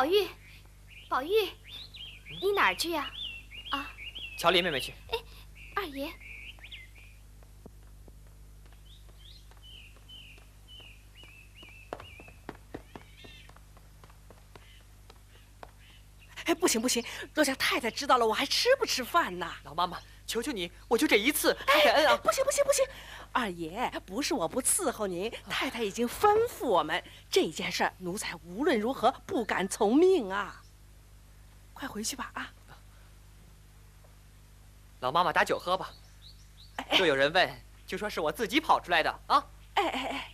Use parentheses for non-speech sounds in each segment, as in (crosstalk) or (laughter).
宝玉，宝玉，你哪儿去呀？啊，瞧林妹妹去。哎，二爷。哎，不行不行，若家太太知道了，我还吃不吃饭呢？老妈妈，求求你，我就这一次，太太恩啊！不行不行不行，二爷，不是我不伺候您，太太已经吩咐我们，这件事儿奴才无论如何不敢从命啊！快回去吧啊！老妈妈打酒喝吧，若有人问，就说是我自己跑出来的啊！哎哎哎！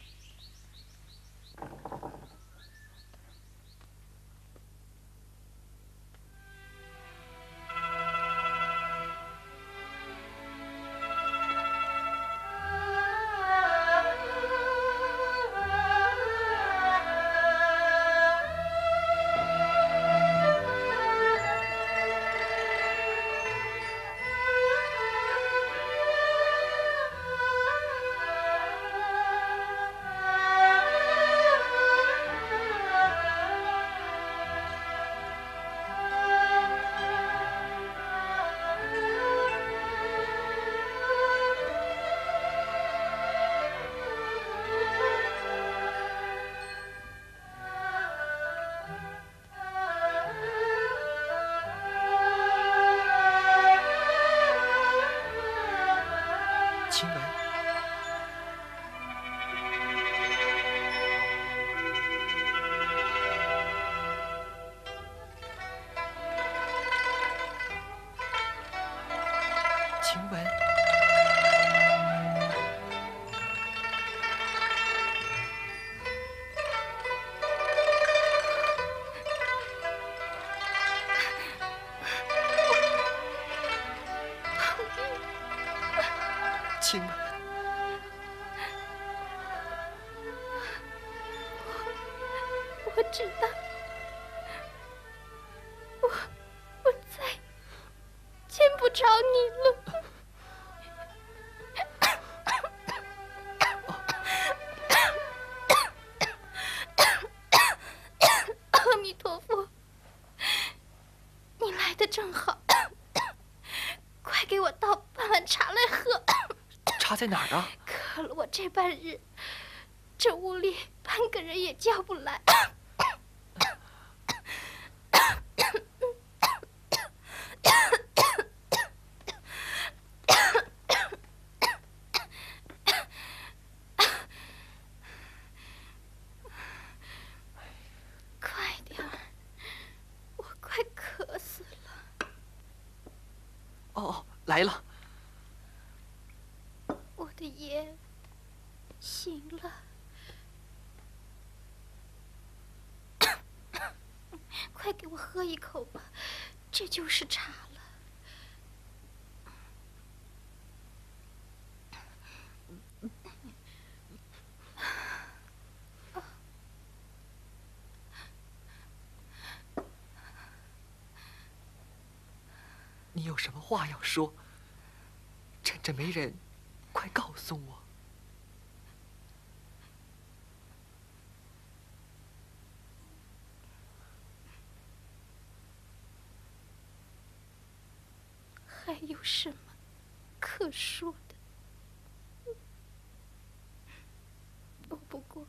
亲吗？我知道。在哪儿啊？渴了我这半日，这屋里半个人也叫不来。快点儿，我快渴死了。哦，来了。爷，醒了，(coughs) 快给我喝一口吧，这就是茶了。你有什么话要说？趁着没人，快告诉我。还有什么可说的？我不过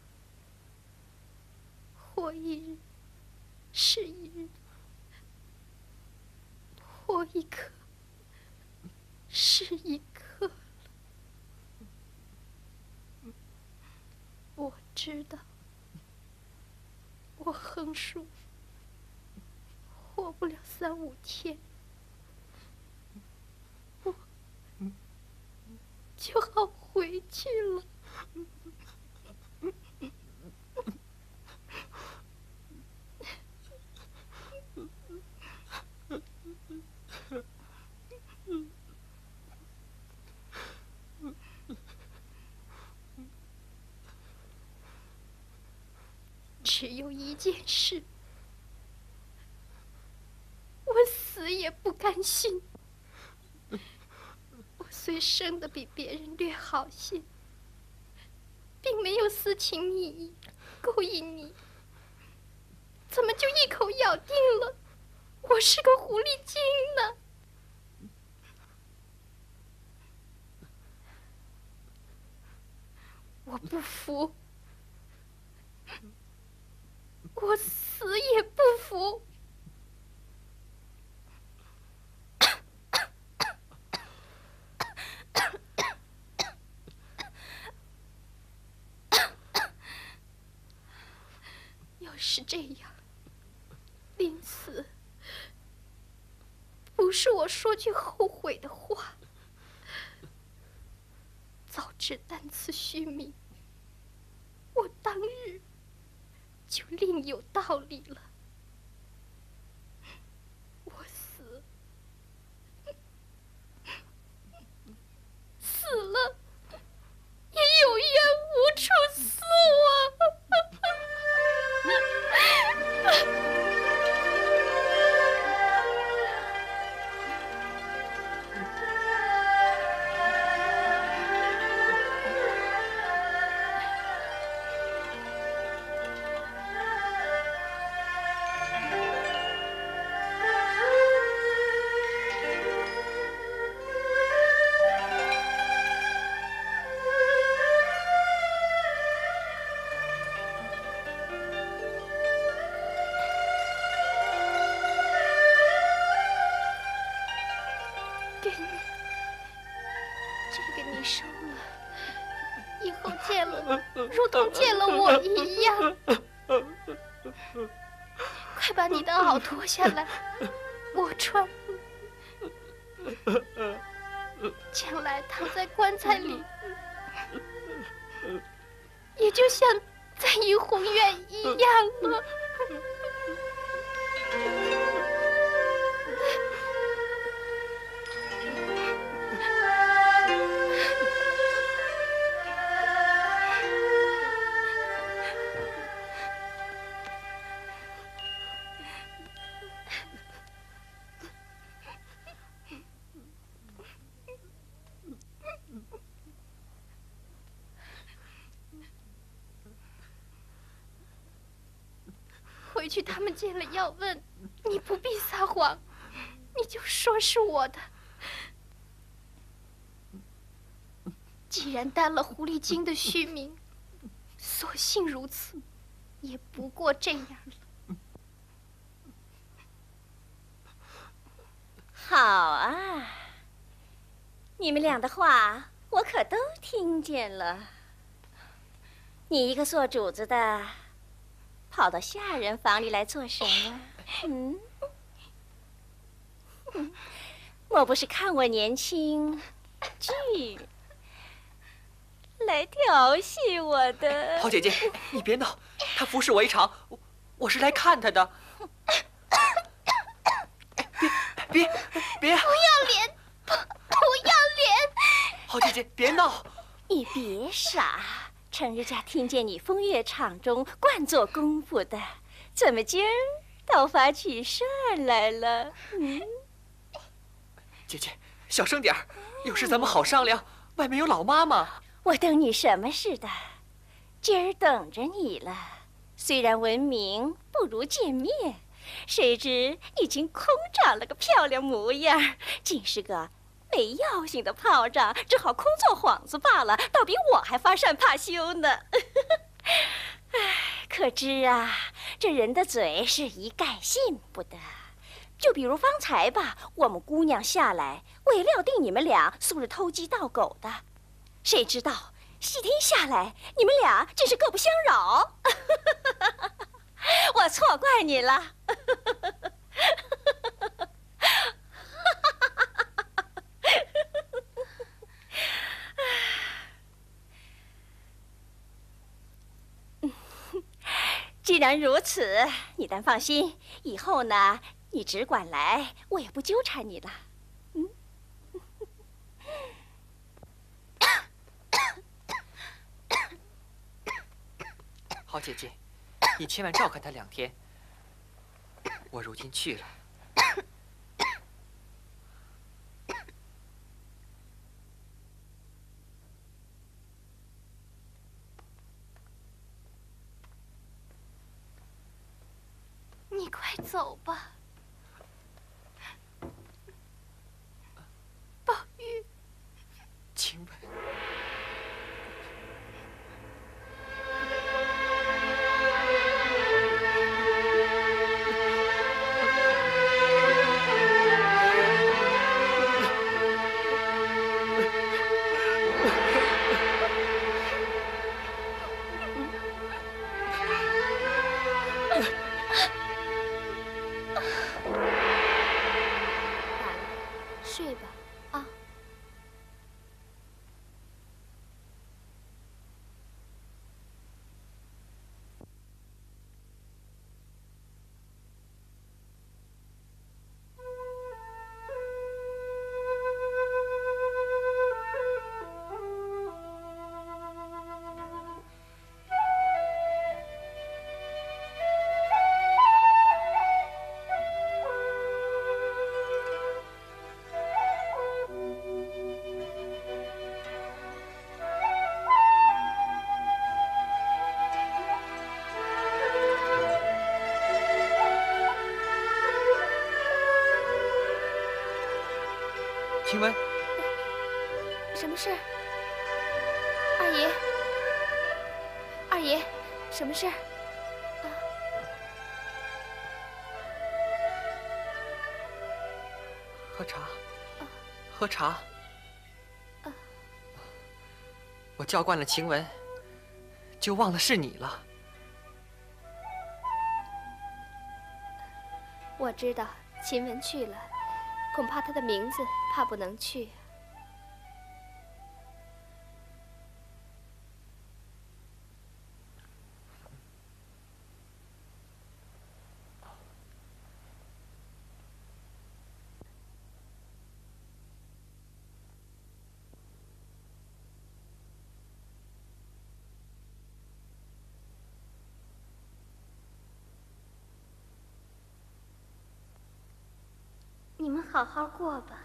活一日是一日，活一刻是一了。我知道，我横竖活不了三五天。我就好回去了。只有一件事，我死也不甘心。我虽生的比别人略好些，并没有私情蜜意勾引你，怎么就一口咬定了我是个狐狸精呢？我不服，我死也不服。要是这样，临死不是我说句后悔的话。早知单此虚名，我当日另有道理了。(laughs) 快把你的袄脱下来，你就说是我的。既然担了狐狸精的虚名，索性如此，也不过这样了。好啊，你们俩的话我可都听见了。你一个做主子的，跑到下人房里来做什么？嗯，(laughs) 莫不是看我年轻，剧来调戏我的？好姐姐，你别闹，他服侍我一场，我我是来看他的。(coughs) 别别别！不要脸！不不要脸！好姐姐，别闹！你别傻，成日家听见你风月场中惯做功夫的，怎么今儿倒发起事儿来了？嗯，姐姐，小声点儿，有事咱们好商量。外面有老妈妈。我等你什么似的，今儿等着你了。虽然闻名不如见面，谁知已经空长了个漂亮模样，竟是个没药性的炮仗，只好空做幌子罢了，倒比我还发善怕羞呢。(laughs) 唉，可知啊，这人的嘴是一概信不得。就比如方才吧，我们姑娘下来，我也料定你们俩素日偷鸡盗狗的，谁知道细听下来，你们俩真是各不相扰。(laughs) 我错怪你了。(laughs) 既然如此，你但放心，以后呢，你只管来，我也不纠缠你了。好姐姐，你千万照看他两天。我如今去了。么事儿？喝茶，喝茶。我叫惯了晴雯，就忘了是你了。我知道晴雯去了，恐怕她的名字怕不能去。好好过吧，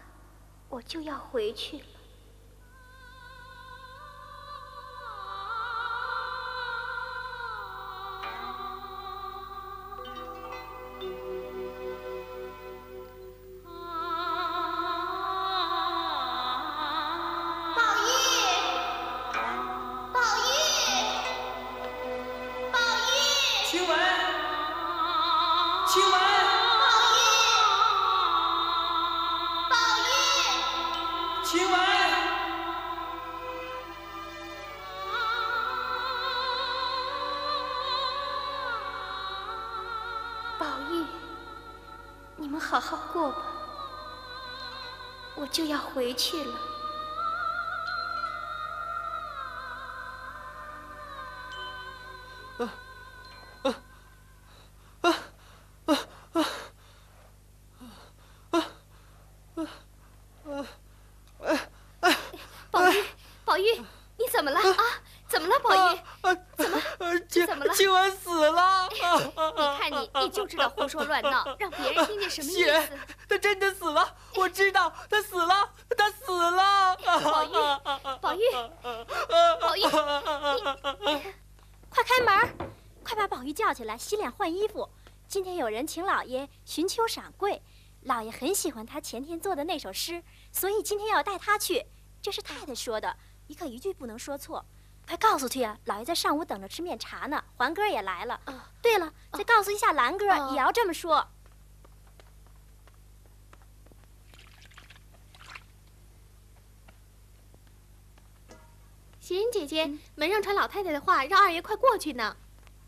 我就要回去了。回去了。宝玉，宝玉，你怎么了啊？怎么了，宝玉？怎么？晴怎么了晴雯死了！你看你，你就知道胡说乱闹，让别人听见什么意思？，她真的死了，我知道，她死了，她死了。宝玉，宝玉，宝玉，快开门儿！快把宝玉叫起来，洗脸换衣服。今天有人请老爷寻秋赏桂，老爷很喜欢他前天做的那首诗，所以今天要带他去。这是太太说的，你可一句不能说错。快告诉去啊！老爷在上午等着吃面茶呢，环哥也来了。啊对了，再告诉一下兰哥，哦也要这么说。袭人姐姐，门上传老太太的话，让二爷快过去呢。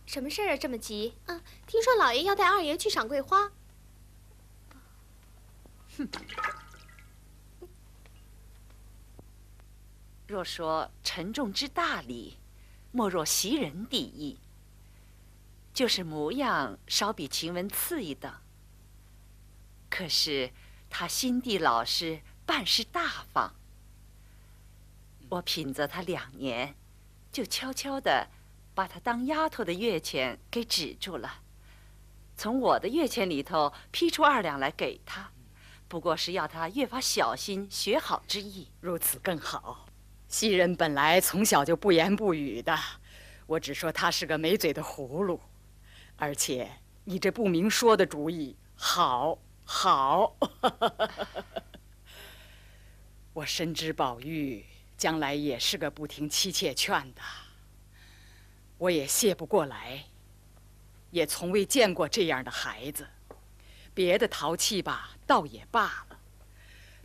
什么事儿啊？这么急？啊，听说老爷要带二爷去赏桂花。哼若说沉重之大礼，莫若袭人第一。就是模样稍比晴雯次一等，可是她心地老实，办事大方。我品责她两年，就悄悄的把她当丫头的月钱给止住了，从我的月钱里头批出二两来给她，不过是要她越发小心学好之意。如此更好。袭人本来从小就不言不语的，我只说她是个没嘴的葫芦，而且你这不明说的主意好，好。(laughs) 我深知宝玉将来也是个不听妻妾劝的，我也谢不过来，也从未见过这样的孩子。别的淘气吧，倒也罢了，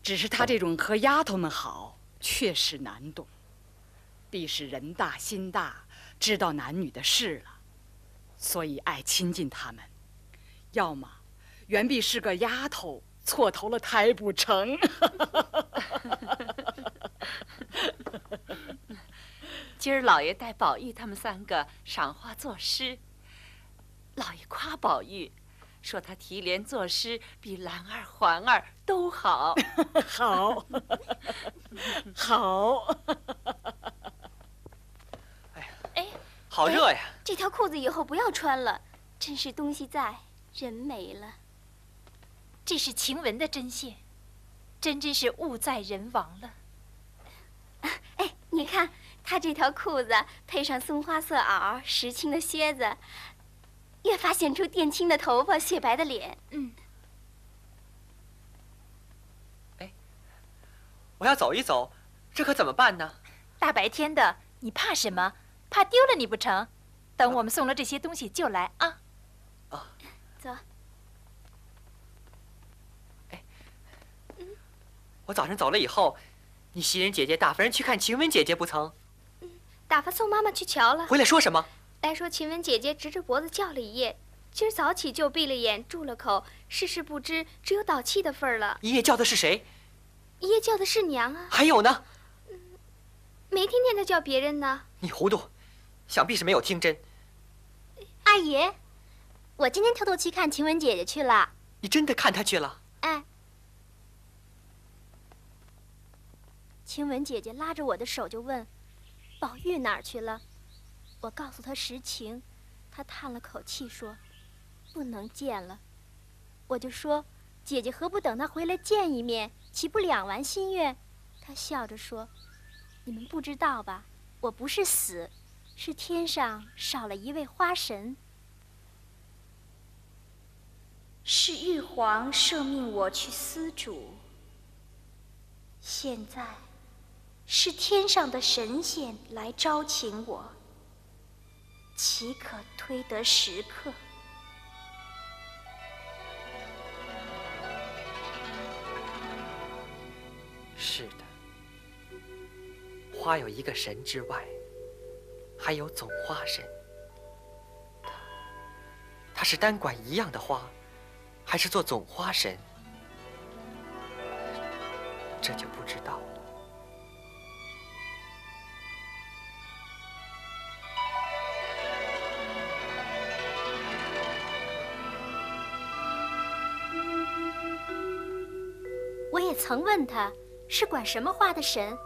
只是他这种和丫头们好，确实难懂。必是人大心大，知道男女的事了，所以爱亲近他们；要么，原必是个丫头错投了胎不成。(laughs) 今儿老爷带宝玉他们三个赏花作诗，老爷夸宝玉。说他提联作诗比兰儿、环儿都好，好，(laughs) 好。哎呀，哎，好热呀！这条裤子以后不要穿了，真是东西在，人没了。这是晴雯的针线，真真是物在人亡了。哎，你看她这条裤子配上松花色袄、石青的靴子。越发显出靛青的头发、雪白的脸。嗯。哎，我要走一走，这可怎么办呢？大白天的，你怕什么？怕丢了你不成？等我们送了这些东西就来啊。啊。走。哎。我早上走了以后，你袭人姐姐打发人去看晴雯姐姐不曾？打发宋妈妈去瞧了。回来说什么？来说，晴雯姐姐直着脖子叫了一夜，今儿早起就闭了眼，住了口，事事不知，只有倒气的份儿了。一夜叫的是谁？一夜叫的是娘啊。还有呢？没听见他叫别人呢。你糊涂，想必是没有听真。二爷，我今天偷偷去看晴雯姐姐去了。你真的看她去了？哎。晴雯姐姐拉着我的手就问：“宝玉哪儿去了？”我告诉他实情，他叹了口气说：“不能见了。”我就说：“姐姐何不等他回来见一面，岂不两完心愿？”他笑着说：“你们不知道吧？我不是死，是天上少了一位花神。是玉皇赦命我去司主，现在是天上的神仙来招请我。”岂可推得时刻？是的，花有一个神之外，还有总花神。他，他是单管一样的花，还是做总花神？这就不知道了。曾问他是管什么花的神，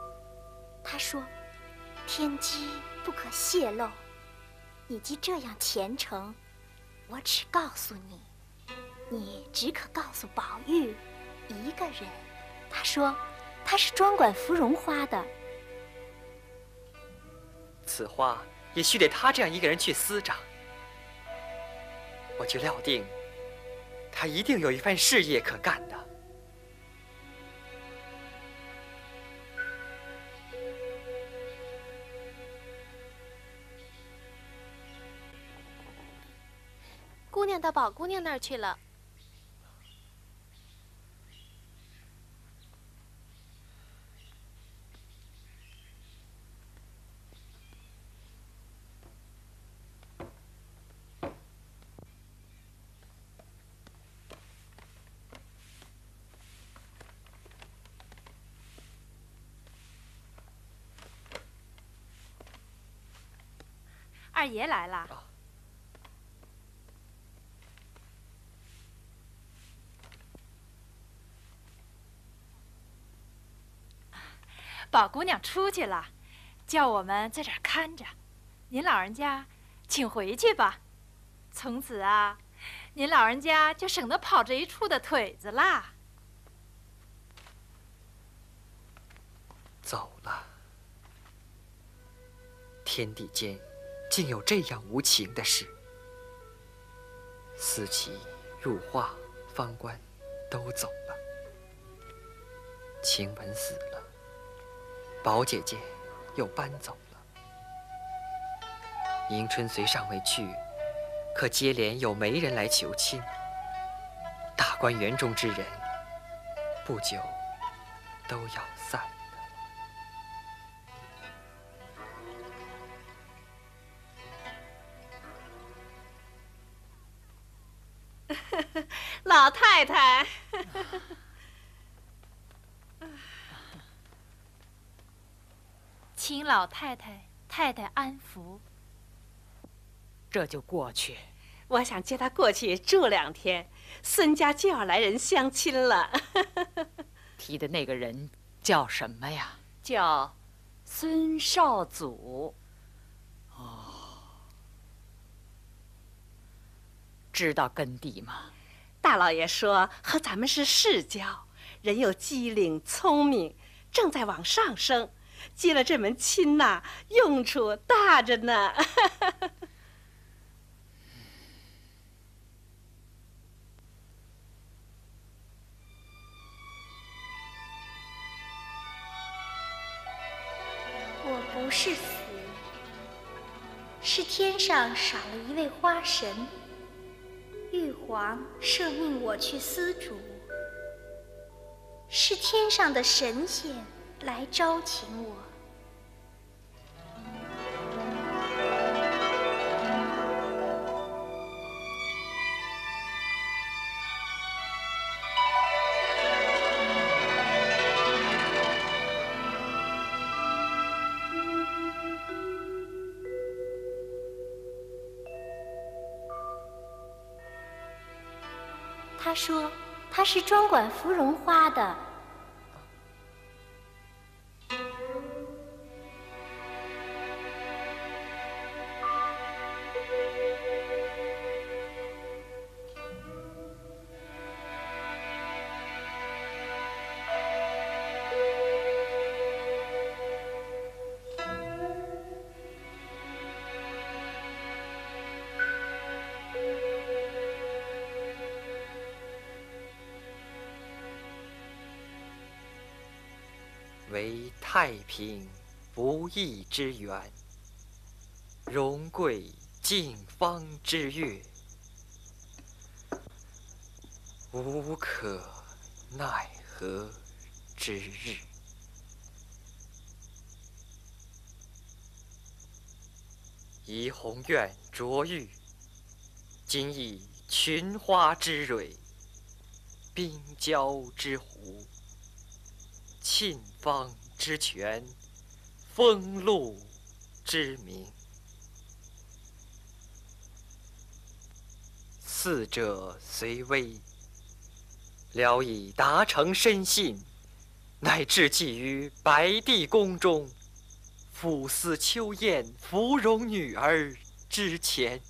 他说：“天机不可泄露。你既这样虔诚，我只告诉你，你只可告诉宝玉一个人。他说他是专管芙蓉花的。此花也须得他这样一个人去司掌。我就料定，他一定有一番事业可干的。”到宝姑娘那儿去了。二爷来了。宝姑娘出去了，叫我们在这儿看着。您老人家，请回去吧。从此啊，您老人家就省得跑这一处的腿子啦。走了，天地间竟有这样无情的事。四齐、入画、方官都走了，晴雯死了，宝姐姐又搬走了，迎春虽尚未去，可接连有媒人来求亲，大观园中之人不久都要散了。(laughs) 老太太，请老太太太太安抚。这就过去。我想接他过去住两天，孙家就要来人相亲了。(laughs) 提的那个人叫什么呀？叫孙少祖。哦知道根底吗？大老爷说和咱们是世交，人又机灵聪明，正在往上升，接了这门亲呐，用处大着呢。我不是死，是天上少了一位花神。玉皇赦命我去司主，是天上的神仙来招请我。他说他是专管芙蓉花的。太平不义之源，荣贵静芳之月，无可奈何之日。怡红院卓玉，今以群花之蕊，冰娇之狐。沁芳之泉，风露之名，四者虽微，聊以达成深信，乃至寄于白帝宫中，抚思秋燕芙蓉女儿之前。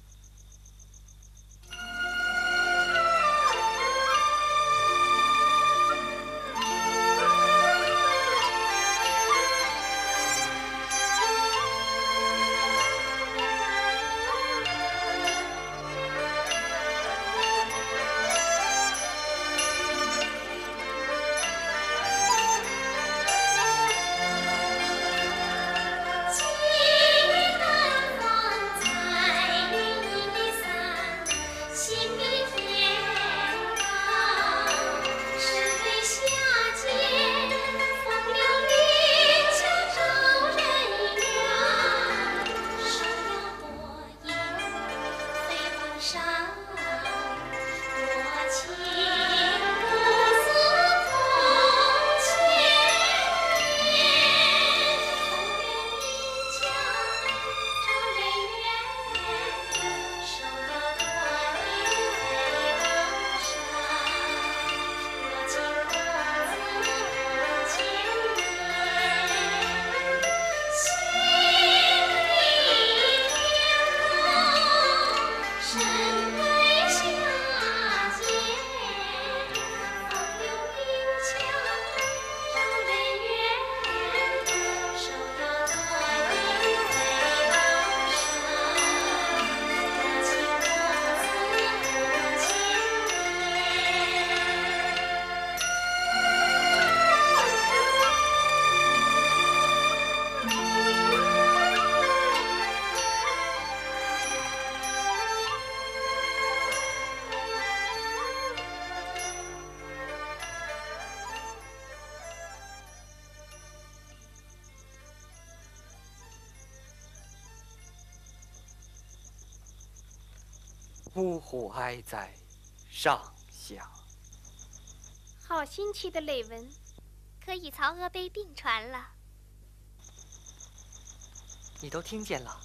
呜呼哀哉，上下。好新奇的雷文，可以曹娥碑并传了。你都听见了？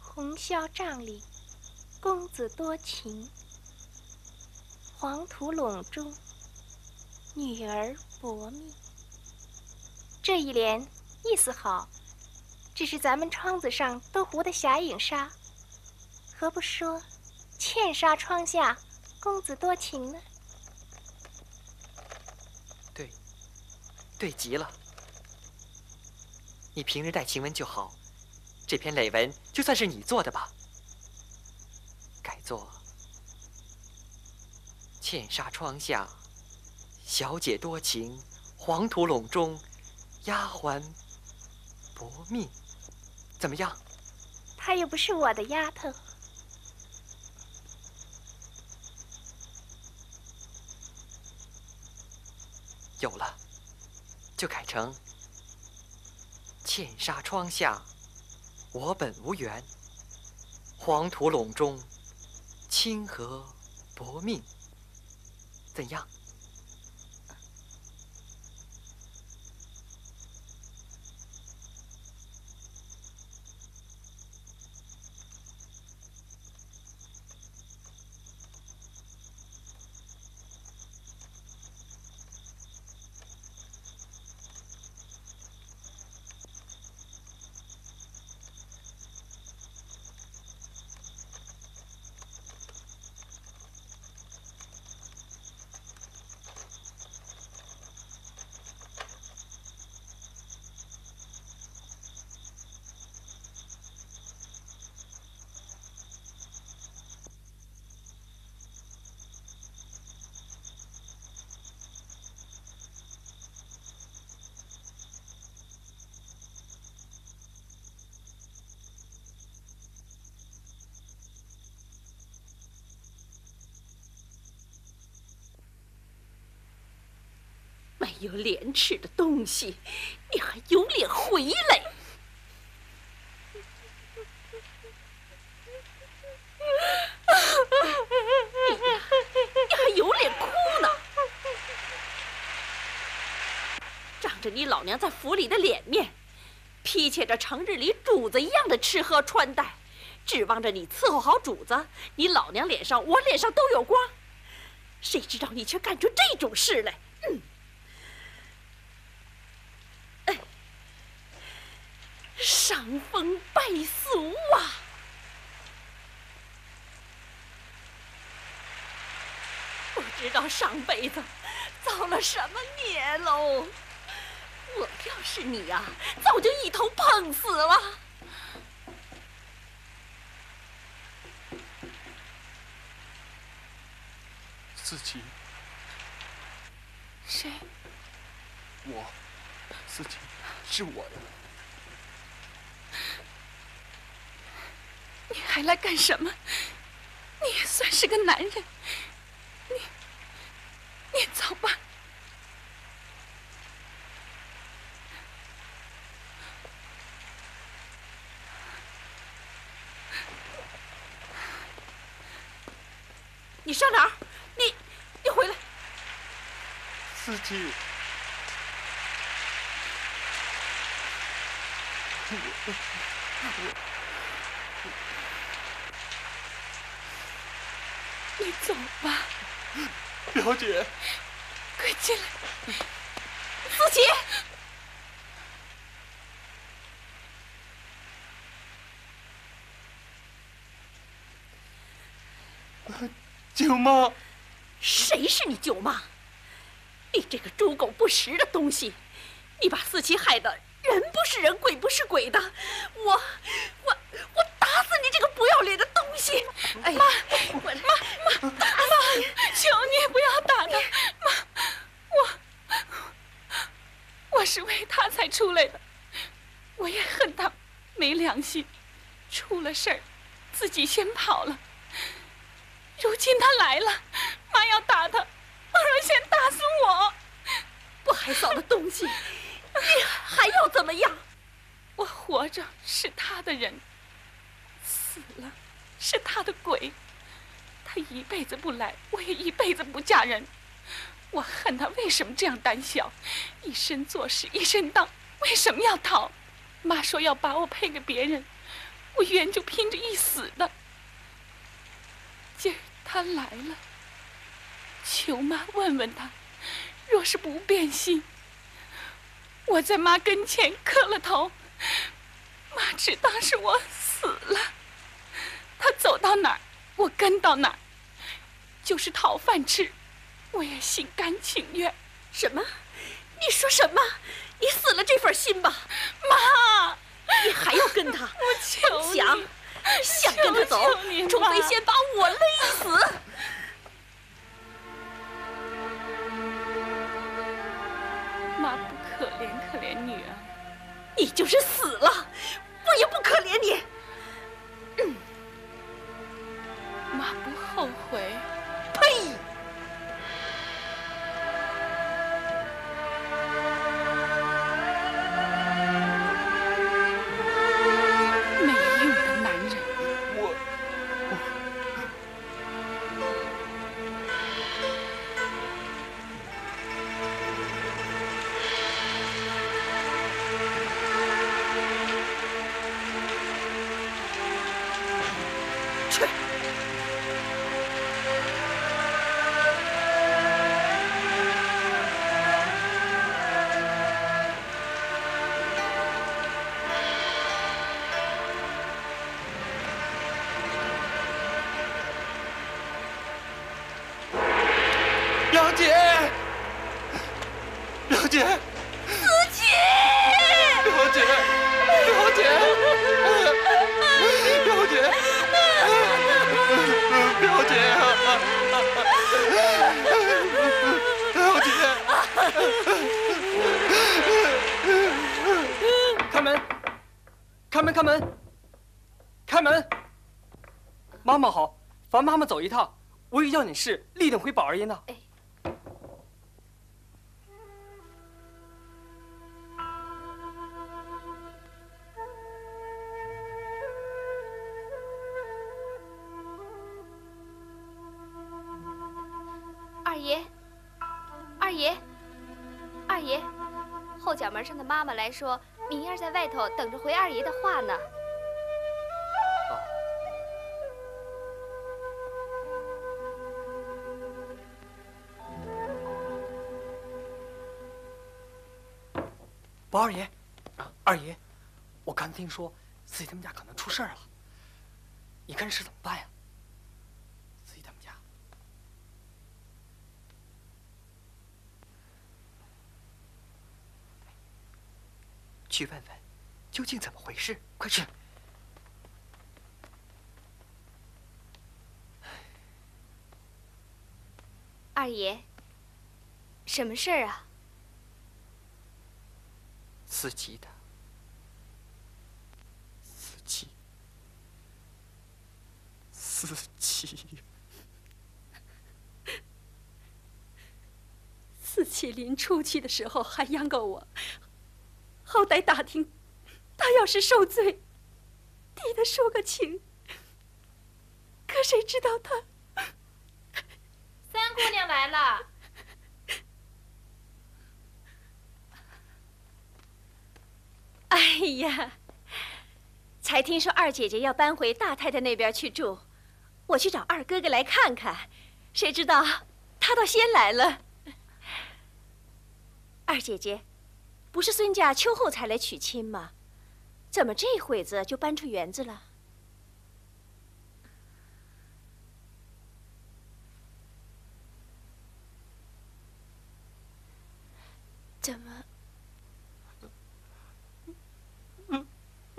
红绡帐里，公子多情；黄土陇中，女儿薄命。这一联意思好，只是咱们窗子上都糊的霞影纱，何不说“茜纱窗下，公子多情”呢？对，对极了。你平日带晴雯就好。这篇累文就算是你做的吧，改作“茜纱窗下，小姐多情；黄土陇中，丫鬟薄命”，怎么样？她又不是我的丫头。有了，就改成“茜纱窗下”。我本无缘，黄土陇中，清河薄命，怎样？有廉耻的东西，你还有脸回来？你你还有脸哭呢？仗着你老娘在府里的脸面，披切着成日里主子一样的吃喝穿戴，指望着你伺候好主子，你老娘脸上我脸上都有光。谁知道你却干出这种事来？嗯。伤风败俗啊！不知道上辈子造了什么孽喽！我要是你呀，早就一头碰死了。自己，谁？我，自己，是我呀。你还来干什么？你也算是个男人，你，你走吧。你上哪儿？你，你回来。司机。你走吧，表姐。快进来，思琪。舅妈。谁是你舅妈？你这个猪狗不食的东西！你把思琪害得人不是人，鬼不是鬼的，我，我，我打死你这个不要脸的东西！哎，妈，妈，妈，妈，求你不要打他，妈，我，我是为他才出来的，我也恨他没良心，出了事儿，自己先跑了。如今他来了，妈要打他，妈要先打死我！不害臊的东西，你还要怎么样？我活着是他的人，死了是他的鬼。他一辈子不来，我也一辈子不嫁人。我恨他为什么这样胆小，一身做事一身当，为什么要逃？妈说要把我配给别人，我原就拼着一死的。今儿他来了，求妈问问他，若是不变心，我在妈跟前磕了头，妈只当是我死了。他走到哪儿，我跟到哪儿，就是讨饭吃，我也心甘情愿。什么？你说什么？你死了这份心吧，妈！你还要跟他？(laughs) 我求想，想跟他走，除非先把我勒死。妈不可怜可怜女儿，你就是死了，我也不可怜你。妈不后烦妈妈走一趟，我有要紧事，立等回宝二爷呢。二爷，二爷，二爷，后脚门上的妈妈来说，明儿在外头等着回二爷的话呢。宝二爷，二爷，我刚听说四姨他们家可能出事儿了，你看这事怎么办呀？四姨他们家，去问问究竟怎么回事，快去！二爷，什么事儿啊？(laughs) 四季的，自己，自己，四七临出去的时候还央告我，好歹打听，他要是受罪，替他说个情。可谁知道他 (laughs) 三姑娘来了。(laughs) 哎呀，才听说二姐姐要搬回大太太那边去住，我去找二哥哥来看看，谁知道他倒先来了。二姐姐，不是孙家秋后才来娶亲吗？怎么这会子就搬出园子了？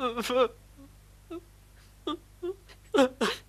Uh, (laughs)